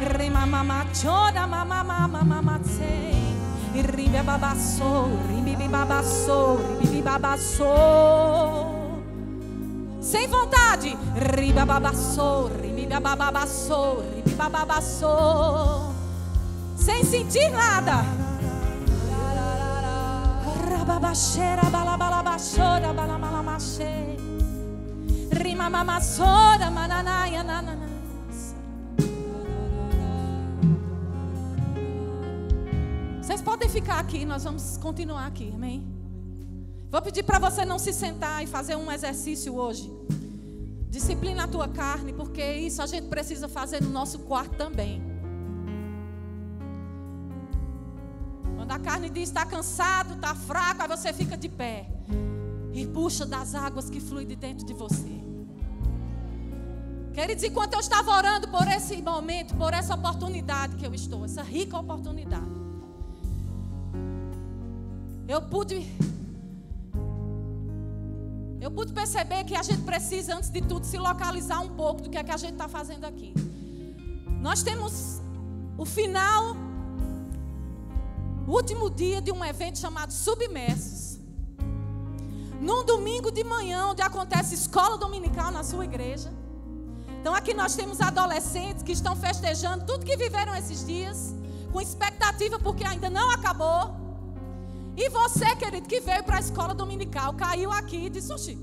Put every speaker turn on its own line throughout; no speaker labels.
Rimamamachora mamamamamamamase. Ribe babasso, ribibi babasso, ribibi babasso. Sem vontade. Riba babasso, ribibi babasso, ribibi babasso. Sem sentir nada. Rababaxera, balabalabaxora, balamalamashe. Rima mamassora, mananaia, nanana. Vocês podem ficar aqui, nós vamos continuar aqui, amém? Vou pedir para você não se sentar e fazer um exercício hoje. Disciplina a tua carne, porque isso a gente precisa fazer no nosso quarto também. Quando a carne diz está cansado, está fraco, aí você fica de pé e puxa das águas que fluem de dentro de você. Queridos, enquanto eu estava orando por esse momento, por essa oportunidade que eu estou, essa rica oportunidade, eu pude. Eu pude perceber que a gente precisa, antes de tudo, se localizar um pouco do que é que a gente está fazendo aqui. Nós temos o final, o último dia de um evento chamado Submersos. Num domingo de manhã, onde acontece escola dominical na sua igreja. Então aqui nós temos adolescentes que estão festejando tudo que viveram esses dias, com expectativa porque ainda não acabou. E você, querido, que veio para a escola dominical, caiu aqui e disse: Oxi,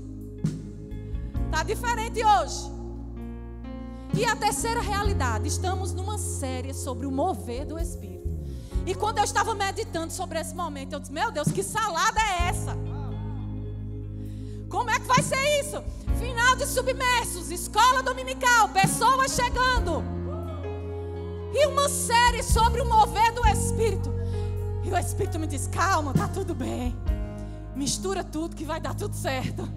está diferente hoje. E a terceira realidade, estamos numa série sobre o mover do Espírito. E quando eu estava meditando sobre esse momento, eu disse: Meu Deus, que salada é essa? Como é que vai ser isso? Final de submersos, escola dominical, pessoas chegando. E uma série sobre o mover do Espírito. O Espírito me diz: calma, tá tudo bem. Mistura tudo que vai dar tudo certo.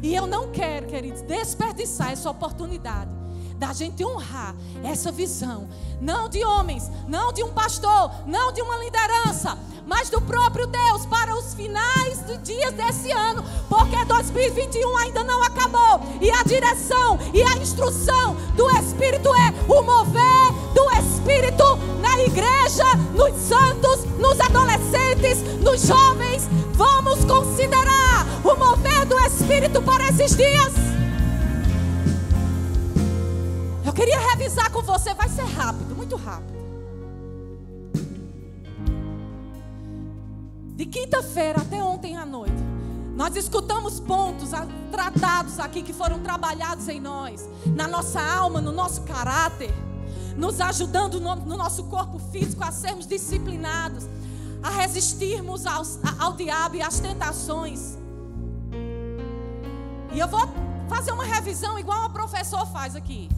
E eu não quero, queridos, desperdiçar essa oportunidade da gente honrar essa visão, não de homens, não de um pastor, não de uma liderança, mas do próprio Deus para os finais dos dias desse ano, porque 2021 ainda não acabou e a direção e a instrução do Espírito é o mover do Espírito na igreja, nos santos, nos adolescentes, nos jovens. Vamos considerar o mover do Espírito para esses dias. Com você, vai ser rápido, muito rápido. De quinta-feira até ontem à noite, nós escutamos pontos tratados aqui que foram trabalhados em nós, na nossa alma, no nosso caráter, nos ajudando no, no nosso corpo físico a sermos disciplinados, a resistirmos aos, ao diabo e às tentações. E eu vou fazer uma revisão igual o professor faz aqui.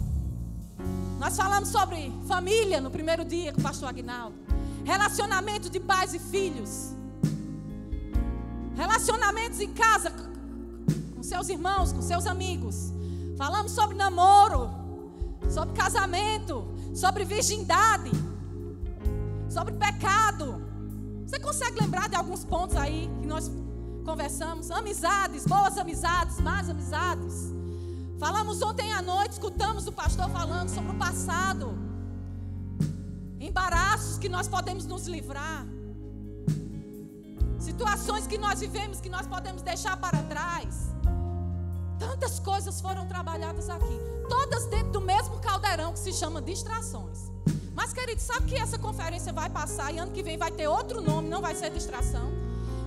Nós falamos sobre família no primeiro dia com o pastor Agnaldo. Relacionamento de pais e filhos. Relacionamentos em casa com seus irmãos, com seus amigos. Falamos sobre namoro, sobre casamento, sobre virgindade, sobre pecado. Você consegue lembrar de alguns pontos aí que nós conversamos? Amizades, boas amizades, más amizades. Falamos ontem à noite, escutamos o pastor falando sobre o passado. Embaraços que nós podemos nos livrar. Situações que nós vivemos que nós podemos deixar para trás. Tantas coisas foram trabalhadas aqui. Todas dentro do mesmo caldeirão que se chama distrações. Mas, querido, sabe que essa conferência vai passar e ano que vem vai ter outro nome, não vai ser distração.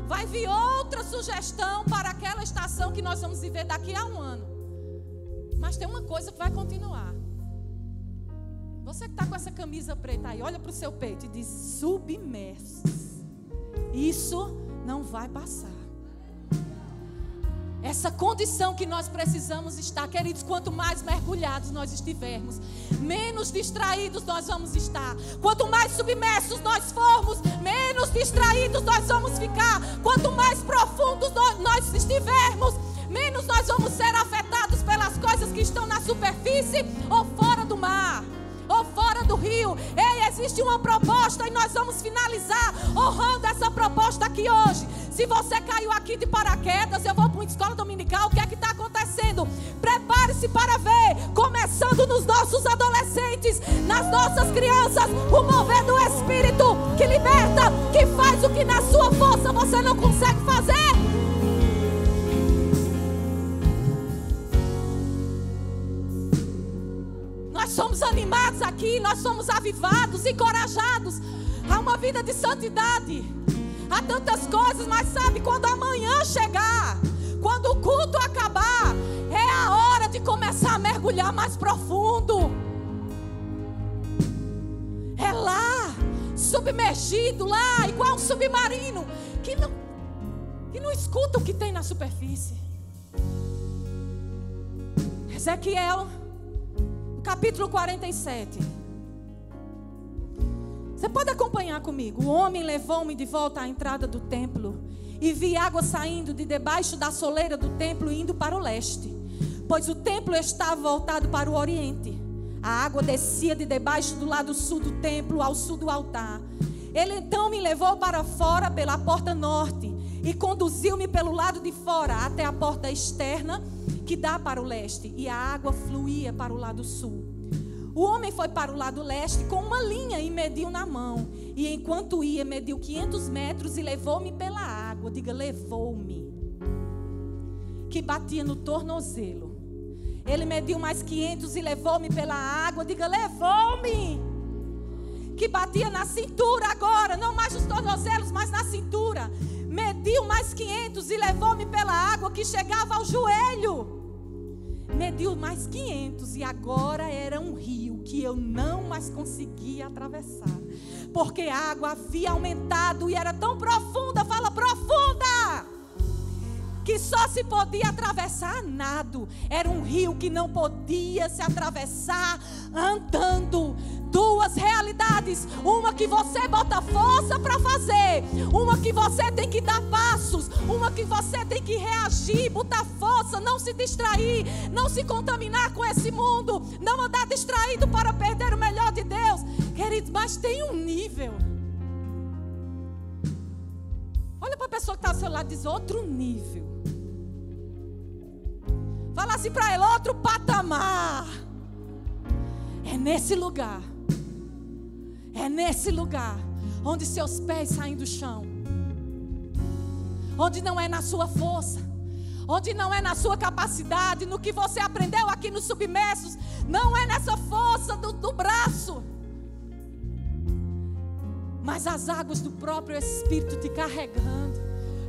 Vai vir outra sugestão para aquela estação que nós vamos viver daqui a um ano. Mas tem uma coisa que vai continuar. Você que está com essa camisa preta aí, olha para o seu peito e diz: submersos. Isso não vai passar. Essa condição que nós precisamos estar, queridos, quanto mais mergulhados nós estivermos, menos distraídos nós vamos estar. Quanto mais submersos nós formos, menos distraídos nós vamos ficar. Quanto mais profundos nós estivermos, menos nós vamos ser afetados coisas que estão na superfície ou fora do mar, ou fora do rio. Ei, existe uma proposta e nós vamos finalizar honrando essa proposta aqui hoje. Se você caiu aqui de paraquedas, eu vou para uma escola dominical, o que é que está acontecendo? Prepare-se para ver, começando nos nossos adolescentes, nas nossas crianças o mover do Espírito que liberta, que faz o que na sua força você não consegue fazer. Nós somos animados aqui, nós somos avivados, encorajados a uma vida de santidade. Há tantas coisas, mas sabe, quando amanhã chegar, quando o culto acabar, é a hora de começar a mergulhar mais profundo. É lá, submergido, lá, igual um submarino, que não, que não escuta o que tem na superfície. Ezequiel, capítulo 47. Você pode acompanhar comigo. O homem levou-me de volta à entrada do templo e vi água saindo de debaixo da soleira do templo indo para o leste, pois o templo estava voltado para o oriente. A água descia de debaixo do lado sul do templo ao sul do altar. Ele então me levou para fora pela porta norte e conduziu-me pelo lado de fora até a porta externa que dá para o leste, e a água fluía para o lado sul. O homem foi para o lado leste com uma linha e mediu na mão. E enquanto ia, mediu 500 metros e levou-me pela água. Diga, levou-me. Que batia no tornozelo. Ele mediu mais 500 e levou-me pela água. Diga, levou-me. Que batia na cintura agora, não mais nos tornozelos, mas na cintura. Mediu mais 500 e levou-me pela água que chegava ao joelho mediu mais 500 e agora era um rio que eu não mais conseguia atravessar. Porque a água havia aumentado e era tão profunda, fala profunda, que só se podia atravessar nado. Era um rio que não podia se atravessar andando duas realidades. Uma que você bota força para fazer, uma que você tem que dar passos, uma que você tem que reagir, botar força, não se distrair, não se contaminar com esse mundo, não andar distraído para perder o melhor de Deus. Queridos, mas tem um nível. Olha para a pessoa que está ao seu lado e diz: outro nível. Fala assim para ele: outro patamar. É nesse lugar é nesse lugar onde seus pés saem do chão. Onde não é na sua força, onde não é na sua capacidade, no que você aprendeu aqui nos submersos, não é nessa força do, do braço, mas as águas do próprio Espírito te carregando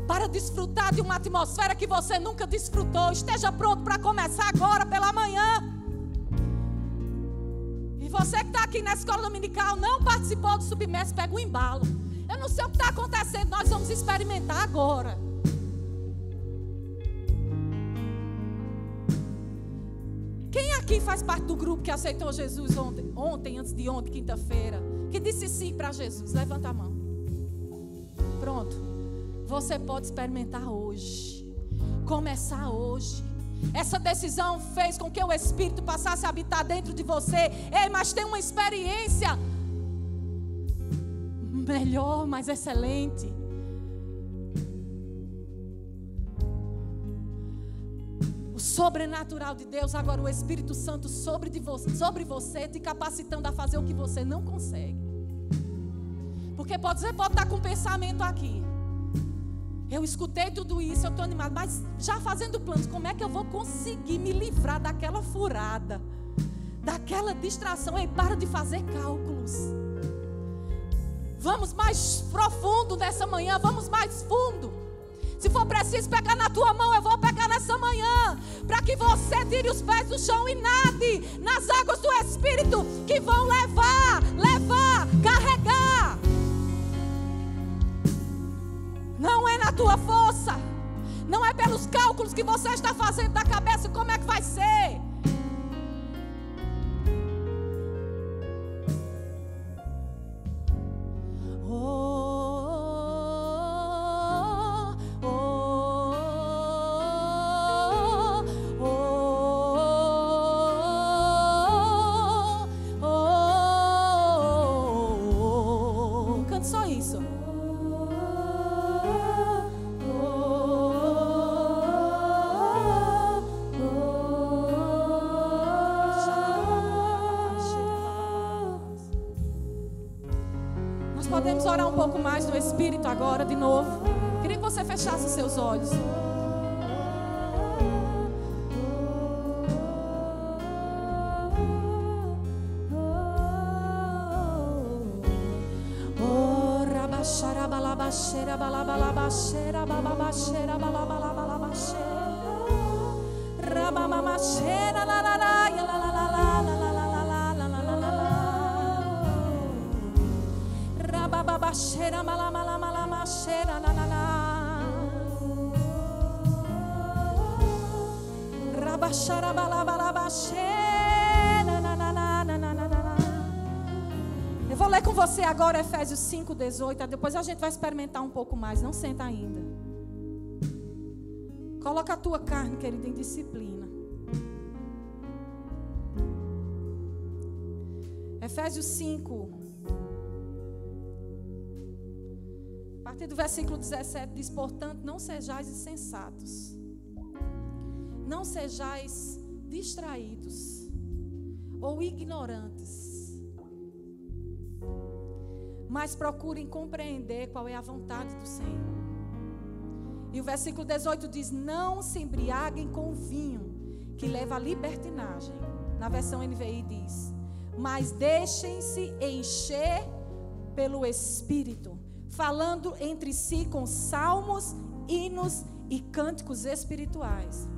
para desfrutar de uma atmosfera que você nunca desfrutou. Esteja pronto para começar agora pela manhã. E você que está aqui na escola dominical, não participou do submerso, pega o embalo. Eu não sei o que está acontecendo, nós vamos experimentar agora. Quem aqui faz parte do grupo que aceitou Jesus ontem, ontem antes de ontem, quinta-feira? Que disse sim para Jesus? Levanta a mão. Pronto. Você pode experimentar hoje. Começar hoje. Essa decisão fez com que o Espírito passasse a habitar dentro de você. Ei, mas tem uma experiência melhor, mais excelente. O sobrenatural de Deus, agora o Espírito Santo sobre, de você, sobre você, te capacitando a fazer o que você não consegue. Porque pode, você pode estar com um pensamento aqui. Eu escutei tudo isso, eu estou animado, mas já fazendo planos, como é que eu vou conseguir me livrar daquela furada, daquela distração? Ei, para de fazer cálculos. Vamos mais profundo nessa manhã, vamos mais fundo. Se for preciso pegar na tua mão, eu vou pegar nessa manhã, para que você tire os pés do chão e nade nas águas do Espírito que vão levar, levar, carregar na tua força. Não é pelos cálculos que você está fazendo da cabeça como é que vai ser. Agora, de novo. Queria que você fechasse os seus olhos. Você agora Efésios 5, 18. Depois a gente vai experimentar um pouco mais. Não senta ainda. Coloca a tua carne, querida, em disciplina. Efésios 5. A partir do versículo 17 diz: Portanto, não sejais insensatos, não sejais distraídos ou ignorantes mas procurem compreender qual é a vontade do Senhor. E o versículo 18 diz: Não se embriaguem com vinho, que leva à libertinagem. Na versão NVI diz: Mas deixem-se encher pelo Espírito, falando entre si com salmos, hinos e cânticos espirituais,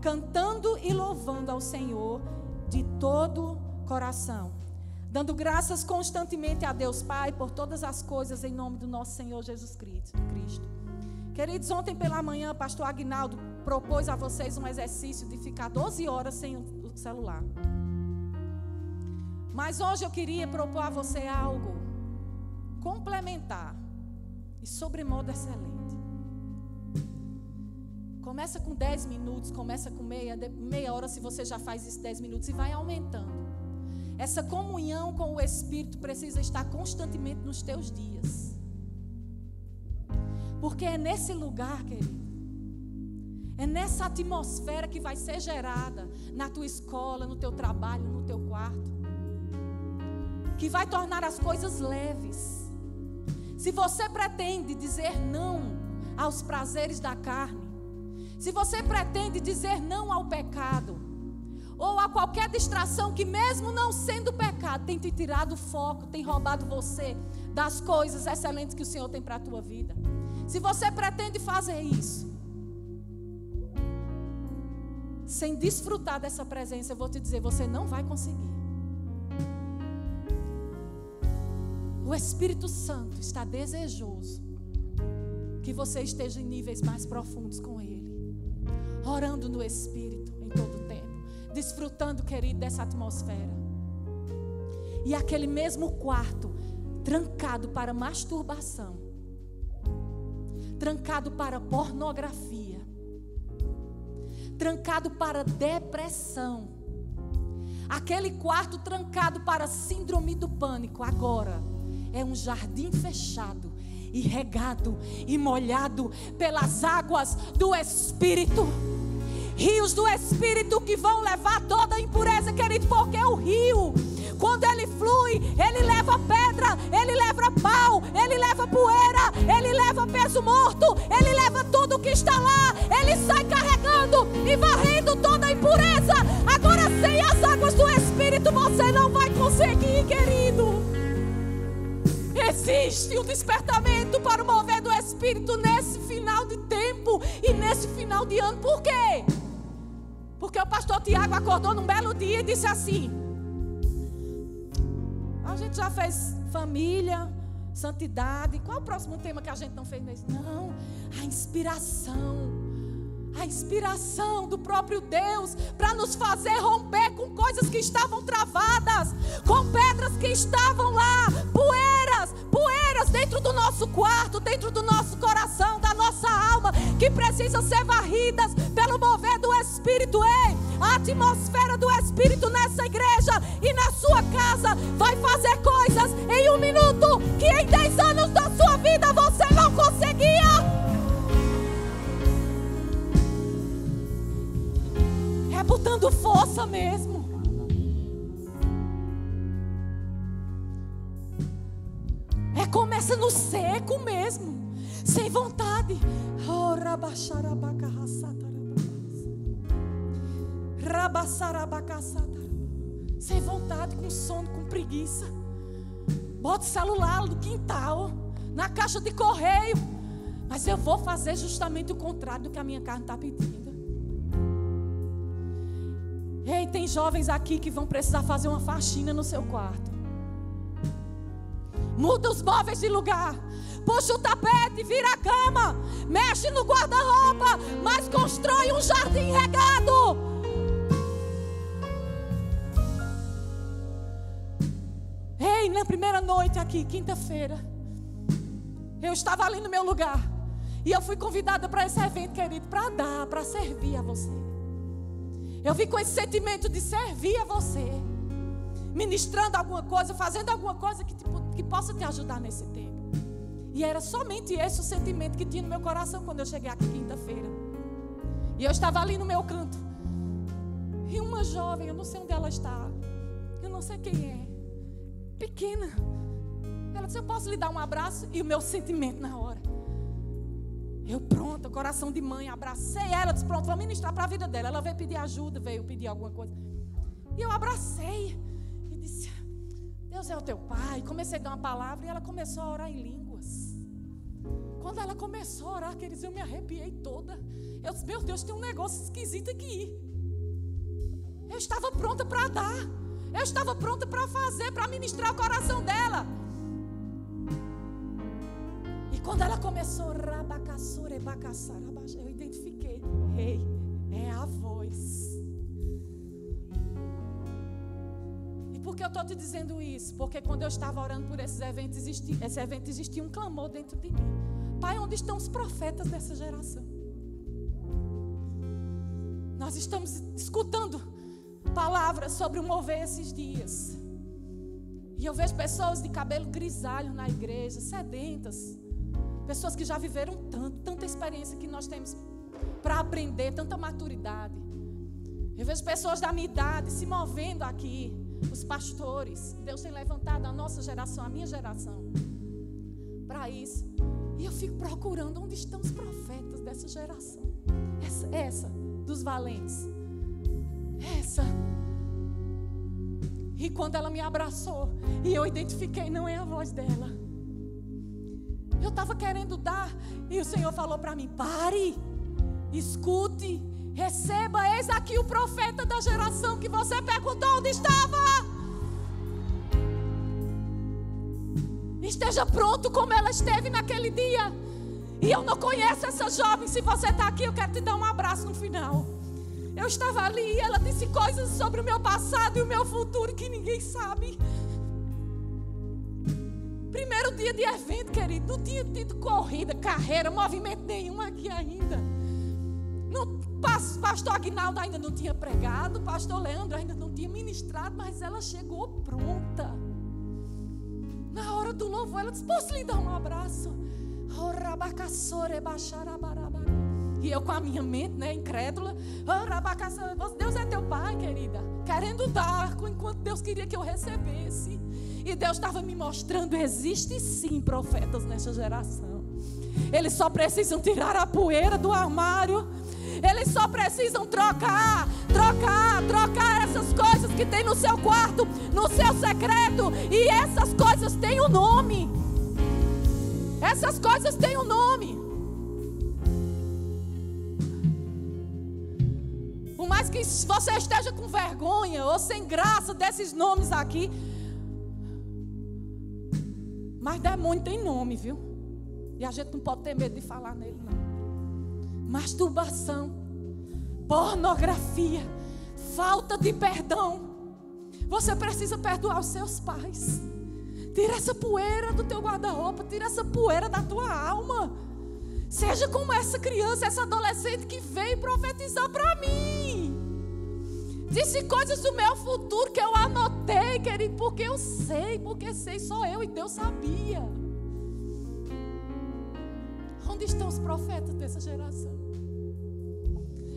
cantando e louvando ao Senhor de todo coração dando graças constantemente a Deus Pai por todas as coisas em nome do nosso Senhor Jesus Cristo. Queridos, ontem pela manhã, pastor Agnaldo propôs a vocês um exercício de ficar 12 horas sem o celular. Mas hoje eu queria propor a você algo complementar e sobremodo excelente. Começa com 10 minutos, começa com meia, meia hora se você já faz isso 10 minutos e vai aumentando. Essa comunhão com o Espírito precisa estar constantemente nos teus dias. Porque é nesse lugar, querido, é nessa atmosfera que vai ser gerada na tua escola, no teu trabalho, no teu quarto, que vai tornar as coisas leves. Se você pretende dizer não aos prazeres da carne, se você pretende dizer não ao pecado, ou a qualquer distração que, mesmo não sendo pecado, tem te tirado o foco, tem roubado você das coisas excelentes que o Senhor tem para a tua vida. Se você pretende fazer isso, sem desfrutar dessa presença, eu vou te dizer, você não vai conseguir. O Espírito Santo está desejoso que você esteja em níveis mais profundos com Ele, orando no Espírito desfrutando, querido, dessa atmosfera. E aquele mesmo quarto, trancado para masturbação, trancado para pornografia, trancado para depressão, aquele quarto trancado para síndrome do pânico, agora é um jardim fechado e regado e molhado pelas águas do Espírito rios do Espírito que vão levar toda a impureza, querido, porque o rio, quando ele flui, ele leva pedra, ele leva pau, ele leva poeira, ele leva peso morto, ele leva tudo que está lá, ele sai carregando e varrendo toda a impureza. Agora, sem as águas do Espírito, você não vai conseguir, querido. Existe um despertamento para o mover do Espírito nesse final de tempo e nesse final de ano. Por quê? Porque o pastor Tiago acordou num belo dia e disse assim: A gente já fez família, santidade. Qual é o próximo tema que a gente não fez nesse? Não, a inspiração. A inspiração do próprio Deus para nos fazer romper com coisas que estavam travadas, com pedras que estavam lá, poeiras, poeiras dentro do nosso quarto, dentro do nosso coração, que precisam ser varridas pelo mover do Espírito. Ei, a atmosfera do Espírito nessa igreja e na sua casa vai fazer coisas em um minuto que em 10 anos da sua vida você não conseguia. É botando força mesmo. É começa no seco mesmo, sem vontade. Sem vontade, com sono, com preguiça. Bota o celular no quintal, na caixa de correio. Mas eu vou fazer justamente o contrário do que a minha carne está pedindo. Ei, tem jovens aqui que vão precisar fazer uma faxina no seu quarto. Muda os móveis de lugar. Puxa o tapete, vira a cama. Mexe no guarda-roupa. Mas constrói um jardim regado. Ei, na primeira noite aqui, quinta-feira, eu estava ali no meu lugar. E eu fui convidada para esse evento, querido, para dar, para servir a você. Eu vim com esse sentimento de servir a você, ministrando alguma coisa, fazendo alguma coisa que, tipo, que possa te ajudar nesse tempo. E era somente esse o sentimento que tinha no meu coração quando eu cheguei aqui quinta-feira. E eu estava ali no meu canto. E uma jovem, eu não sei onde ela está, eu não sei quem é, pequena. Ela disse: Eu posso lhe dar um abraço? E o meu sentimento na hora. Eu pronto, coração de mãe, abracei ela, disse, pronto, vou ministrar para a vida dela. Ela veio pedir ajuda, veio pedir alguma coisa. E eu abracei e disse, Deus é o teu pai. Comecei a dar uma palavra e ela começou a orar em línguas. Quando ela começou a orar, queridos, eu me arrepiei toda. Eu disse, meu Deus, tem um negócio esquisito aqui. Eu estava pronta para dar. Eu estava pronta para fazer, para ministrar o coração dela. E quando ela começou, eu identifiquei. Ei, é a voz. E por que eu estou te dizendo isso? Porque quando eu estava orando por esses eventos, existia, esse evento existia um clamor dentro de mim. Pai, onde estão os profetas dessa geração? Nós estamos escutando palavras sobre o mover esses dias. E eu vejo pessoas de cabelo grisalho na igreja, sedentas Pessoas que já viveram tanto, tanta experiência que nós temos para aprender, tanta maturidade. Eu vejo pessoas da minha idade se movendo aqui, os pastores. Deus tem levantado a nossa geração, a minha geração, para isso. E eu fico procurando onde estão os profetas dessa geração. Essa, essa dos valentes. Essa. E quando ela me abraçou, e eu identifiquei, não é a voz dela eu estava querendo dar, e o Senhor falou para mim: pare, escute, receba. Eis aqui o profeta da geração que você perguntou onde estava. Esteja pronto como ela esteve naquele dia. E eu não conheço essa jovem. Se você está aqui, eu quero te dar um abraço no final. Eu estava ali e ela disse coisas sobre o meu passado e o meu futuro que ninguém sabe. Primeiro dia de evento, querido, não tinha tido corrida, carreira, movimento nenhum aqui ainda. Não, pastor Agnaldo ainda não tinha pregado, pastor Leandro ainda não tinha ministrado, mas ela chegou pronta. Do louvor, ela disse: Posso lhe dar um abraço? E eu com a minha mente, né, incrédula, Deus é teu pai, querida, querendo dar enquanto Deus queria que eu recebesse. E Deus estava me mostrando: existe sim profetas nessa geração. Eles só precisam tirar a poeira do armário. Eles só precisam trocar, trocar, trocar essas coisas que tem no seu quarto, no seu secreto. E essas coisas têm um nome. Essas coisas têm um nome. Por mais que você esteja com vergonha ou sem graça desses nomes aqui, mas demônio tem nome, viu? E a gente não pode ter medo de falar nele, não. Masturbação, pornografia, falta de perdão. Você precisa perdoar os seus pais. Tira essa poeira do teu guarda-roupa, tira essa poeira da tua alma. Seja como essa criança, essa adolescente que veio profetizar para mim. Disse coisas do meu futuro que eu anotei, querido, porque eu sei, porque sei, só eu e Deus sabia. Estão os profetas dessa geração?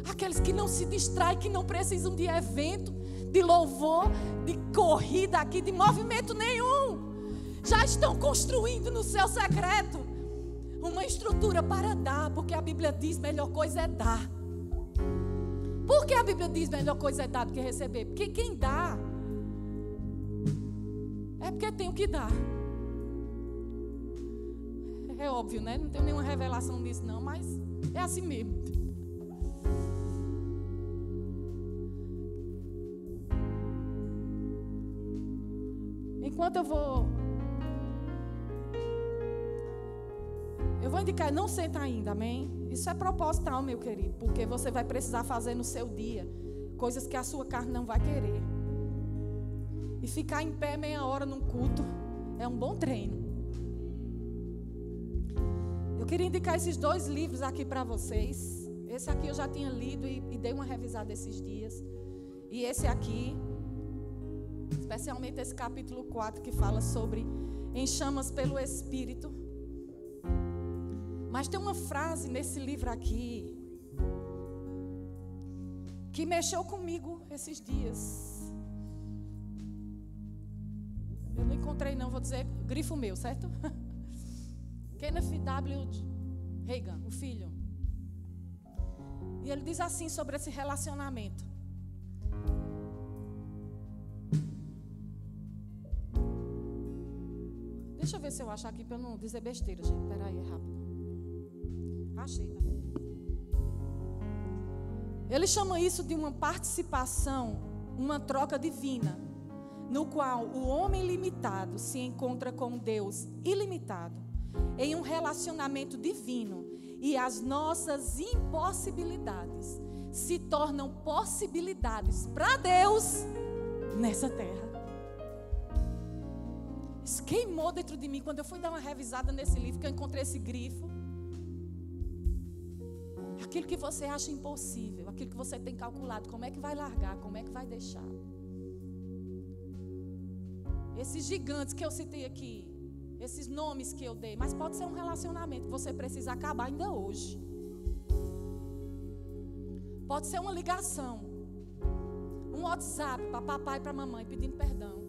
Aqueles que não se distraem, que não precisam de evento, de louvor, de corrida aqui, de movimento nenhum. já estão construindo no seu secreto uma estrutura para dar, porque a Bíblia diz melhor coisa é dar. Por que a Bíblia diz melhor coisa é dar do que receber? Porque quem dá é porque tem o que dar. É óbvio, né? Não tem nenhuma revelação nisso, não, mas é assim mesmo. Enquanto eu vou. Eu vou indicar, não senta ainda, amém? Isso é proposital, meu querido, porque você vai precisar fazer no seu dia coisas que a sua carne não vai querer. E ficar em pé meia hora num culto é um bom treino. Eu queria indicar esses dois livros aqui para vocês. Esse aqui eu já tinha lido e, e dei uma revisada esses dias. E esse aqui, especialmente esse capítulo 4 que fala sobre em chamas pelo Espírito. Mas tem uma frase nesse livro aqui que mexeu comigo esses dias. Eu não encontrei não, vou dizer grifo meu, certo? Kenneth W. Reagan, o filho. E ele diz assim sobre esse relacionamento. Deixa eu ver se eu achar aqui para não dizer besteira, gente. Espera aí, é rápido. Achei, tá? Ele chama isso de uma participação, uma troca divina, no qual o homem limitado se encontra com Deus ilimitado em um relacionamento divino e as nossas impossibilidades se tornam possibilidades para Deus nessa terra. Isso queimou dentro de mim quando eu fui dar uma revisada nesse livro que eu encontrei esse grifo. Aquilo que você acha impossível, aquilo que você tem calculado, como é que vai largar, como é que vai deixar. Esses gigantes que eu citei aqui, esses nomes que eu dei, mas pode ser um relacionamento que você precisa acabar ainda hoje. Pode ser uma ligação, um WhatsApp para papai e para mamãe pedindo perdão.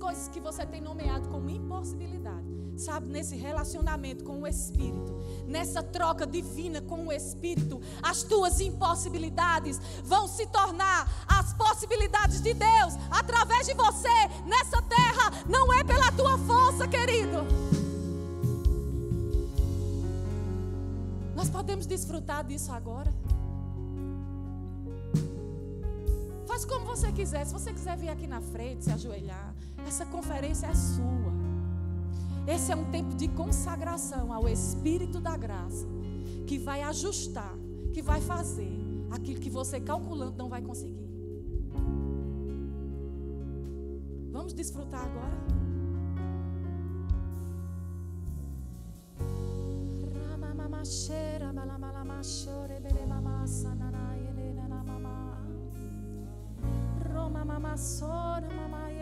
Coisas que você tem nomeado como impossibilidade, sabe, nesse relacionamento com o Espírito, nessa troca divina com o Espírito, as tuas impossibilidades vão se tornar as possibilidades de Deus através de você nessa terra. Não é pela tua força, querido. Nós podemos desfrutar disso agora. Faz como você quiser. Se você quiser vir aqui na frente, se ajoelhar, essa conferência é sua. Esse é um tempo de consagração ao Espírito da graça, que vai ajustar, que vai fazer aquilo que você calculando não vai conseguir. Vamos desfrutar agora? Roma mamassora, mamayena,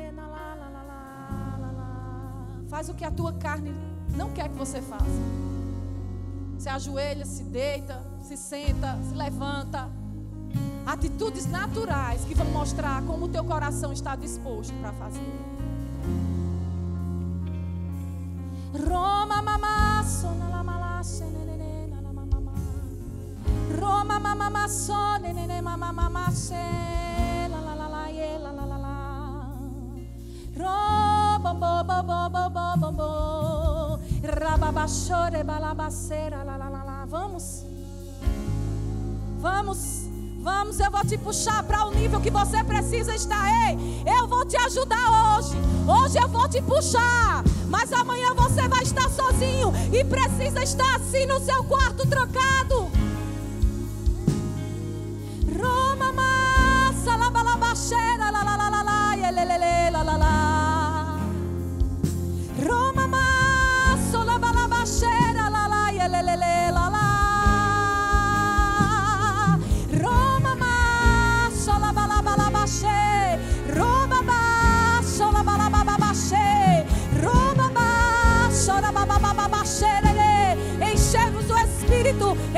Faz o que a tua carne não quer que você faça. Se ajoelha, se deita, se senta, se levanta. Atitudes naturais que vão mostrar como o teu coração está disposto para fazer. Roma mamasso, nalamalasse, nenene, nalamamamá. Roma mamamasso, nenene, mamamamasse, Vamos. Vamos. Vamos, eu vou te puxar para o nível que você precisa estar. Ei, eu vou te ajudar hoje. Hoje eu vou te puxar. Mas amanhã você vai estar sozinho e precisa estar assim no seu quarto trocado.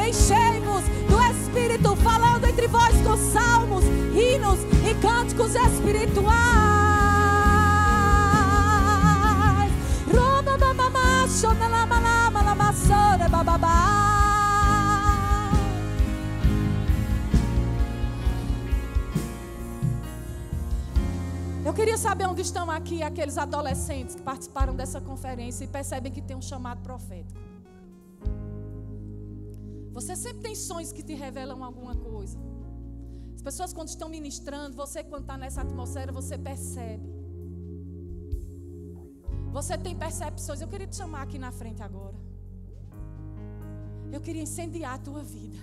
Enchei-vos do Espírito, falando entre vós com salmos, hinos e cânticos espirituais. Eu queria saber onde estão aqui aqueles adolescentes que participaram dessa conferência e percebem que tem um chamado profético. Você sempre tem sonhos que te revelam alguma coisa. As pessoas, quando estão ministrando, você, quando está nessa atmosfera, você percebe. Você tem percepções. Eu queria te chamar aqui na frente agora. Eu queria incendiar a tua vida.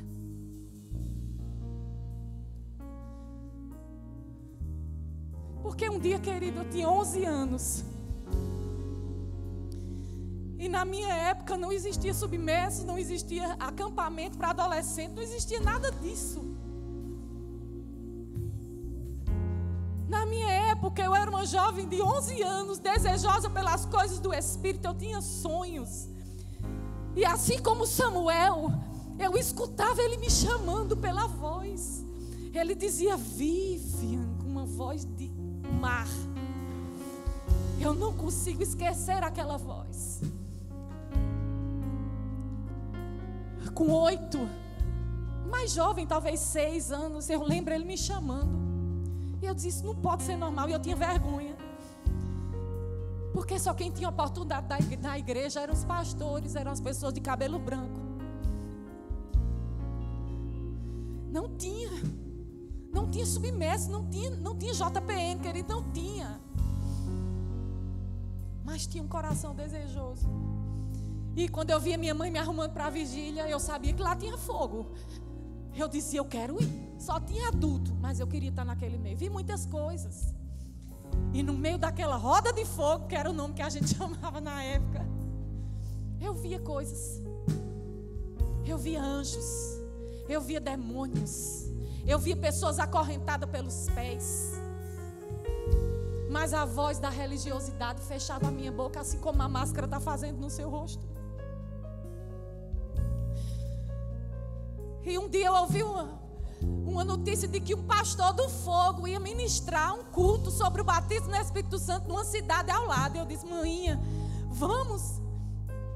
Porque um dia, querido, eu tinha 11 anos. E na minha época não existia submerso, não existia acampamento para adolescente, não existia nada disso. Na minha época eu era uma jovem de 11 anos, desejosa pelas coisas do Espírito, eu tinha sonhos. E assim como Samuel, eu escutava ele me chamando pela voz. Ele dizia: Vivian, com uma voz de mar. Eu não consigo esquecer aquela voz. Com oito, mais jovem, talvez seis anos, eu lembro ele me chamando. E eu disse: não pode ser normal. E eu tinha vergonha. Porque só quem tinha oportunidade na igreja eram os pastores, eram as pessoas de cabelo branco. Não tinha. Não tinha submerso, não tinha, não tinha JPN, querido, não tinha. Mas tinha um coração desejoso. E quando eu via minha mãe me arrumando para a vigília, eu sabia que lá tinha fogo. Eu dizia, eu quero ir. Só tinha adulto, mas eu queria estar naquele meio. Vi muitas coisas. E no meio daquela roda de fogo, que era o nome que a gente chamava na época, eu via coisas. Eu via anjos. Eu via demônios. Eu via pessoas acorrentadas pelos pés. Mas a voz da religiosidade fechava a minha boca, assim como a máscara está fazendo no seu rosto. E um dia eu ouvi uma, uma notícia de que um pastor do fogo ia ministrar um culto sobre o batismo no Espírito Santo numa cidade ao lado. Eu disse, manhinha, vamos.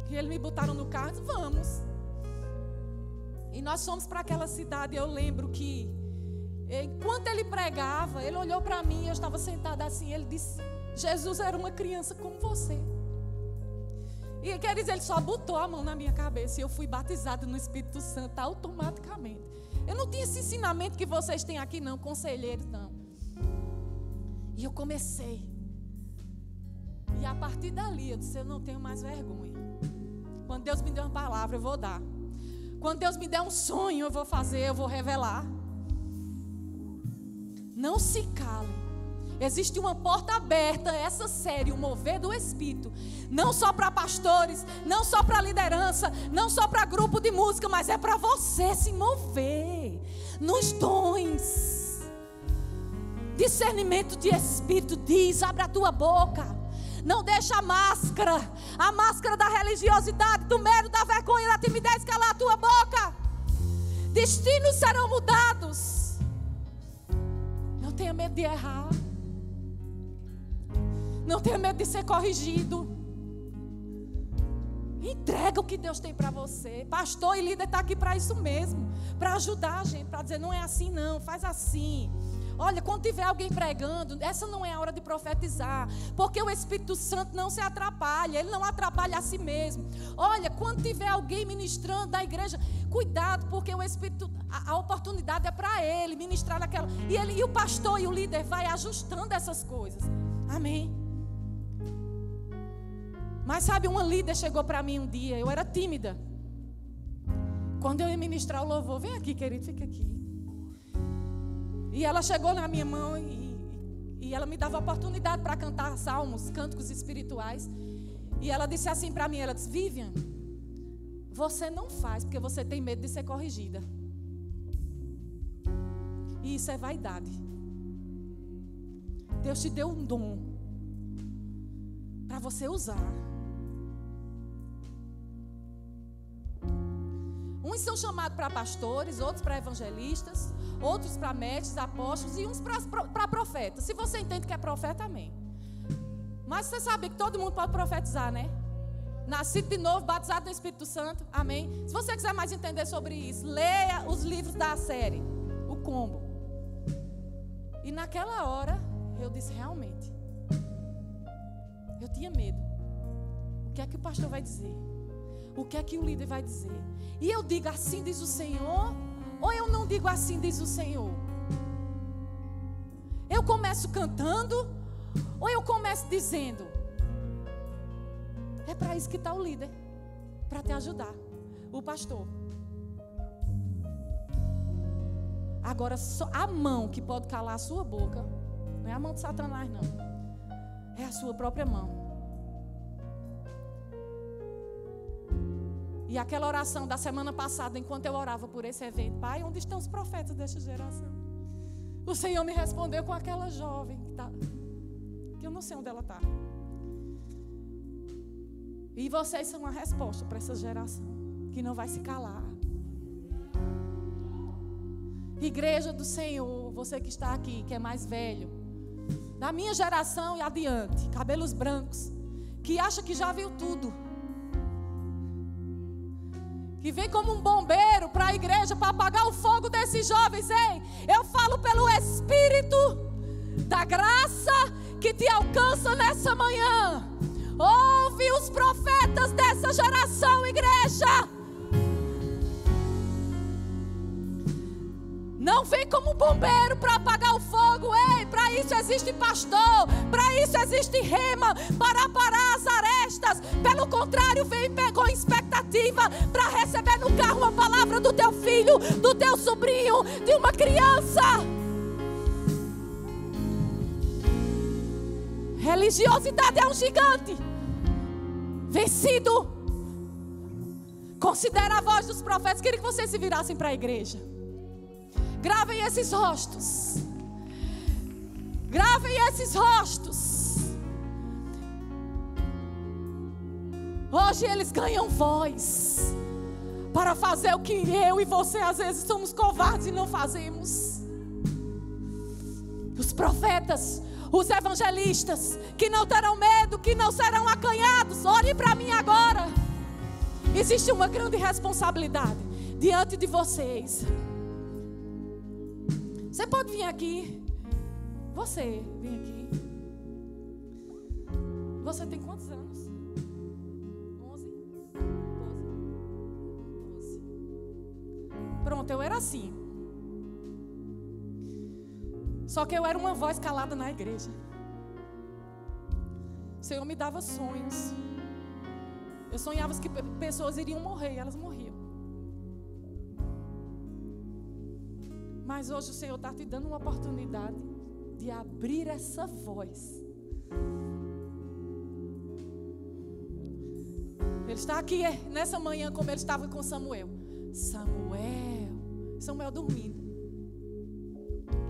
E eles me botaram no carro e disse, vamos. E nós fomos para aquela cidade. Eu lembro que, enquanto ele pregava, ele olhou para mim, eu estava sentada assim. Ele disse: Jesus era uma criança como você. E quer dizer, ele só botou a mão na minha cabeça e eu fui batizado no Espírito Santo automaticamente. Eu não tinha esse ensinamento que vocês têm aqui, não, conselheiros, não. E eu comecei. E a partir dali eu disse: Eu não tenho mais vergonha. Quando Deus me der uma palavra, eu vou dar. Quando Deus me der um sonho, eu vou fazer, eu vou revelar. Não se calem. Existe uma porta aberta, essa série, o mover do Espírito. Não só para pastores, não só para liderança, não só para grupo de música, mas é para você se mover nos dons. Discernimento de Espírito diz: abre a tua boca. Não deixa a máscara, a máscara da religiosidade, do medo, da vergonha, da timidez calar a tua boca. Destinos serão mudados. Não tenha medo de errar. Não tenha medo de ser corrigido. Entrega o que Deus tem para você. Pastor e líder está aqui para isso mesmo. Para ajudar a gente, para dizer, não é assim não, faz assim. Olha, quando tiver alguém pregando, essa não é a hora de profetizar, porque o Espírito Santo não se atrapalha, ele não atrapalha a si mesmo. Olha, quando tiver alguém ministrando da igreja, cuidado, porque o Espírito, a, a oportunidade é para ele ministrar naquela. E ele e o pastor e o líder vai ajustando essas coisas. Amém. Mas sabe, uma líder chegou para mim um dia, eu era tímida. Quando eu ia ministrar o louvor, vem aqui, querido, fica aqui. E ela chegou na minha mão e, e ela me dava oportunidade para cantar salmos, cânticos espirituais. E ela disse assim para mim, ela disse, Vivian, você não faz porque você tem medo de ser corrigida. E isso é vaidade. Deus te deu um dom para você usar. Uns são chamados para pastores, outros para evangelistas, outros para mestres, apóstolos e uns para profetas. Se você entende que é profeta, amém. Mas você sabe que todo mundo pode profetizar, né? Nascido de novo, batizado no Espírito Santo, amém. Se você quiser mais entender sobre isso, leia os livros da série, o combo. E naquela hora, eu disse realmente, tinha medo. O que é que o pastor vai dizer? O que é que o líder vai dizer? E eu digo assim diz o Senhor, ou eu não digo assim diz o Senhor? Eu começo cantando, ou eu começo dizendo? É para isso que está o líder para te ajudar, o pastor. Agora, só a mão que pode calar a sua boca, não é a mão de Satanás, não. É a sua própria mão. E aquela oração da semana passada, enquanto eu orava por esse evento, Pai, onde estão os profetas desta geração? O Senhor me respondeu com aquela jovem que, tá, que eu não sei onde ela está. E vocês são a resposta para essa geração que não vai se calar. Igreja do Senhor, você que está aqui, que é mais velho, da minha geração e adiante, cabelos brancos, que acha que já viu tudo que vem como um bombeiro para a igreja para apagar o fogo desses jovens, ei, eu falo pelo Espírito da graça que te alcança nessa manhã. Ouve os profetas dessa geração, igreja. Não vem como bombeiro para apagar o fogo, ei, para isso existe pastor, para isso existe rema, para parar as Pelo contrário, vem com expectativa para receber no carro uma palavra do teu filho, do teu sobrinho, de uma criança. Religiosidade é um gigante vencido. Considera a voz dos profetas. Queria que vocês se virassem para a igreja. Gravem esses rostos. Gravem esses rostos. Hoje eles ganham voz para fazer o que eu e você às vezes somos covardes e não fazemos. Os profetas, os evangelistas, que não terão medo, que não serão acanhados, olhem para mim agora. Existe uma grande responsabilidade diante de vocês. Você pode vir aqui. Você, vem aqui. Você tem quantos anos? Pronto, eu era assim. Só que eu era uma voz calada na igreja. O Senhor me dava sonhos. Eu sonhava que pessoas iriam morrer e elas morriam. Mas hoje o Senhor está te dando uma oportunidade de abrir essa voz. Ele está aqui é, nessa manhã como ele estava com Samuel. Samuel, Samuel dormindo.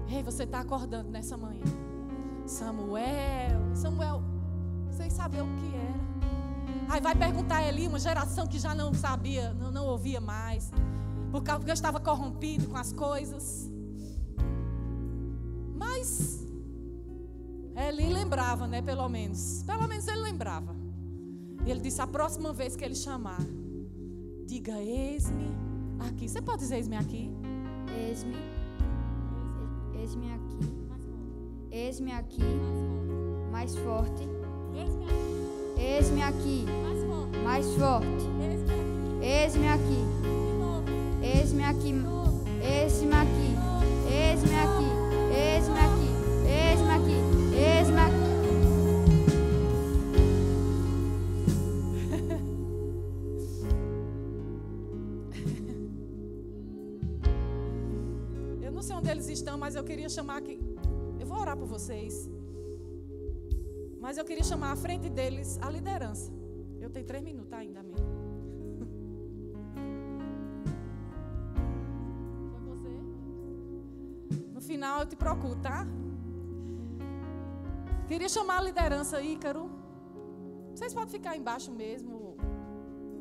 Ei, você está acordando nessa manhã. Samuel, Samuel, sem saber o que era. Aí vai perguntar a Eli, uma geração que já não sabia, não, não ouvia mais. Por causa que eu estava corrompido com as coisas. Mas ele lembrava, né? Pelo menos. Pelo menos ele lembrava. E ele disse: a próxima vez que ele chamar, diga: Eis-me aqui. Você pode dizer: Eis-me aqui?
Eis-me. Eis-me aqui. Eis-me aqui. Mais forte. Eis-me aqui. Mais forte. Eis-me aqui. Eis-me aqui. Eis-me aqui.
Mas eu queria chamar aqui. Eu vou orar por vocês. Mas eu queria chamar à frente deles a liderança. Eu tenho três minutos ainda, amém. final eu te procuro, tá? Queria chamar a liderança Ícaro. Vocês podem ficar embaixo mesmo.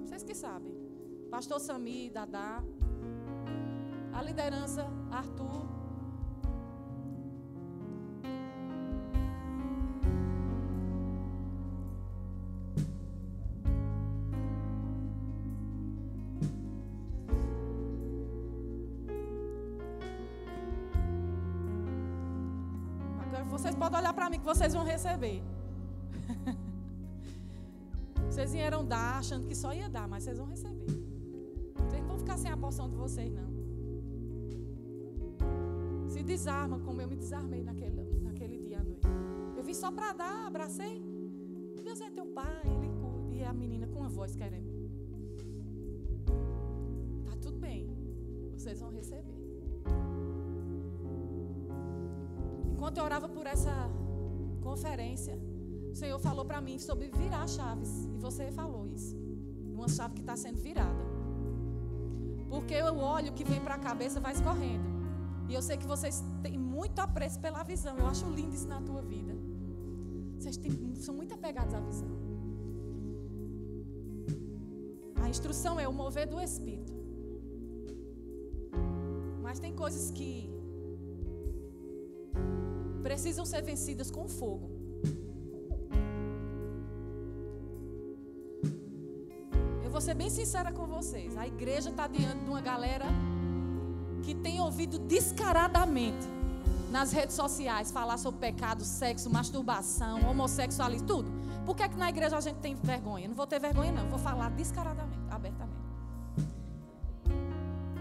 Vocês que sabem. Pastor Sami, Dadá. A liderança Arthur. Vocês podem olhar para mim que vocês vão receber. Vocês vieram dar achando que só ia dar, mas vocês vão receber. Vocês não vão ficar sem a porção de vocês, não. Se desarma como eu me desarmei naquele, naquele dia à noite. Eu vim só para dar, abracei. Deus é teu pai, ele cuida. E a menina com a voz querendo. Tá tudo bem. Vocês vão receber. Enquanto eu orava essa conferência, o Senhor falou para mim sobre virar chaves. E você falou isso. Uma chave que está sendo virada. Porque o óleo que vem para a cabeça vai escorrendo. E eu sei que vocês têm muito apreço pela visão. Eu acho lindo isso na tua vida. Vocês têm, são muito apegados à visão. A instrução é o mover do Espírito. Mas tem coisas que precisam ser vencidas com fogo. Eu vou ser bem sincera com vocês. A igreja está diante de uma galera que tem ouvido descaradamente nas redes sociais falar sobre pecado, sexo, masturbação, homossexualismo, tudo. Por que, é que na igreja a gente tem vergonha? Não vou ter vergonha, não. Vou falar descaradamente, abertamente.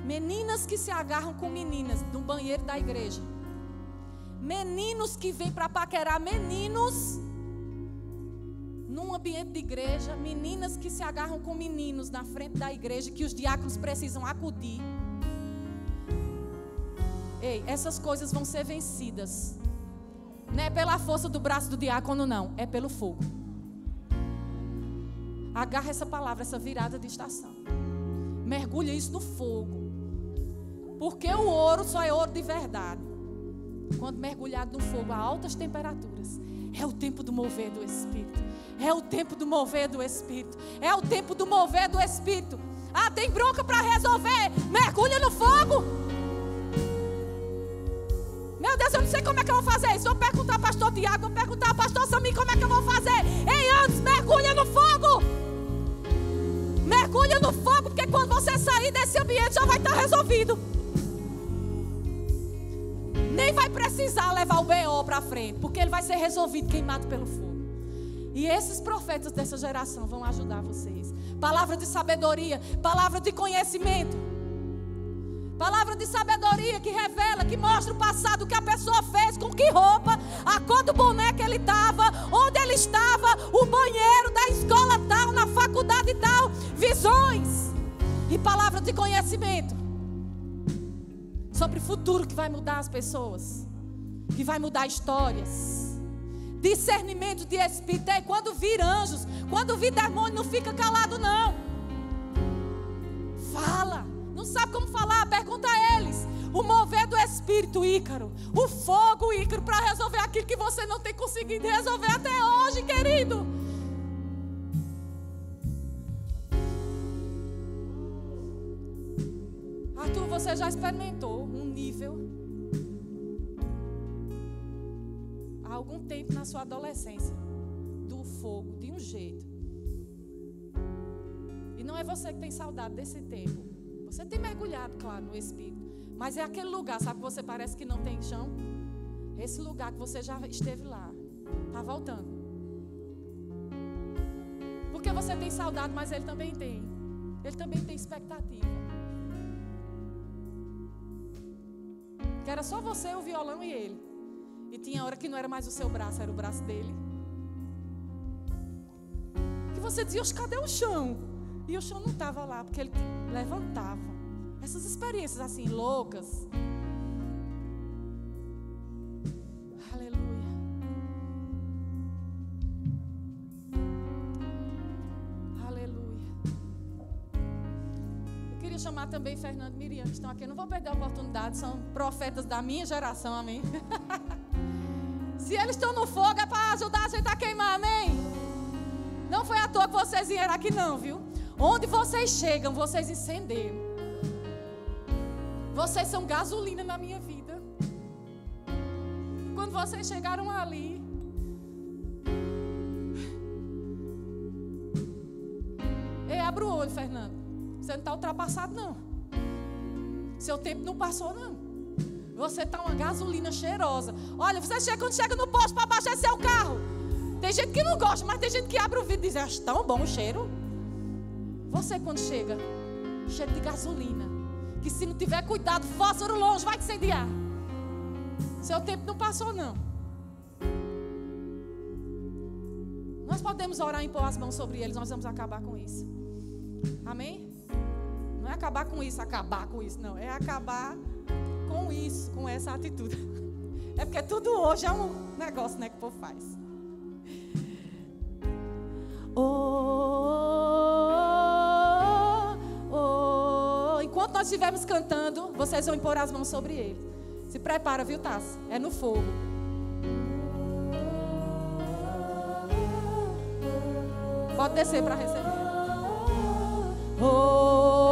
Meninas que se agarram com meninas no banheiro da igreja. Meninos que vêm para paquerar meninos num ambiente de igreja. Meninas que se agarram com meninos na frente da igreja que os diáconos precisam acudir. Ei, essas coisas vão ser vencidas. Não é pela força do braço do diácono, não. É pelo fogo. Agarra essa palavra, essa virada de estação. Mergulha isso no fogo. Porque o ouro só é ouro de verdade. Quando mergulhado no fogo a altas temperaturas. É o tempo do mover do Espírito. É o tempo do mover do Espírito. É o tempo do mover do Espírito. Ah, tem bronca para resolver. Mergulha no fogo. Meu Deus, eu não sei como é que eu vou fazer isso. Vou perguntar ao pastor Tiago, vou perguntar ao pastor Samir como é que eu vou fazer. Ei, antes, mergulha no fogo. Mergulha no fogo, porque quando você sair desse ambiente já vai estar resolvido. Precisar levar o BO para frente, porque ele vai ser resolvido queimado pelo fogo. E esses profetas dessa geração vão ajudar vocês. Palavra de sabedoria, palavra de conhecimento. Palavra de sabedoria que revela, que mostra o passado que a pessoa fez, com que roupa, a cor do boneco ele estava, onde ele estava, o banheiro da escola tal, na faculdade tal. Visões e palavra de conhecimento sobre o futuro que vai mudar as pessoas, que vai mudar histórias. Discernimento de espírito. É quando vir anjos, quando vir demônio, não fica calado, não. Fala. Não sabe como falar? Pergunta a eles. O mover do espírito, Ícaro. O fogo, Ícaro, para resolver aquilo que você não tem conseguido resolver até hoje, querido. Você já experimentou um nível há algum tempo na sua adolescência do fogo de um jeito. E não é você que tem saudade desse tempo. Você tem mergulhado, claro, no Espírito. Mas é aquele lugar, sabe que você parece que não tem chão? Esse lugar que você já esteve lá. Está voltando. Porque você tem saudade, mas ele também tem. Ele também tem expectativa. Que era só você, o violão e ele. E tinha hora que não era mais o seu braço, era o braço dele. Que você dizia, cadê o chão? E o chão não estava lá, porque ele levantava. Essas experiências assim, loucas. Também Fernando e Miriam, que estão aqui. Eu não vou perder a oportunidade, são profetas da minha geração, amém? Se eles estão no fogo, é para ajudar a gente a queimar, amém? Não foi à toa que vocês vieram aqui, não, viu? Onde vocês chegam, vocês incendeiam. Vocês são gasolina na minha vida. Quando vocês chegaram ali, abra o olho, Fernando. Você não está ultrapassado, não. Seu tempo não passou, não. Você está uma gasolina cheirosa. Olha, você chega quando chega no posto para abastecer o carro. Tem gente que não gosta, mas tem gente que abre o vidro e diz: Acho tão bom o cheiro. Você, quando chega, cheiro de gasolina, que se não tiver cuidado, fósforo longe vai incendiar. Seu tempo não passou, não. Nós podemos orar e impor as mãos sobre eles, nós vamos acabar com isso. Amém? É acabar com isso, acabar com isso, não. É acabar com isso, com essa atitude. É porque tudo hoje é um negócio né, que o povo faz. Oh, oh, oh. Enquanto nós estivermos cantando, vocês vão impor as mãos sobre ele. Se prepara, viu, Tassi? É no fogo. Pode descer para receber. Oh,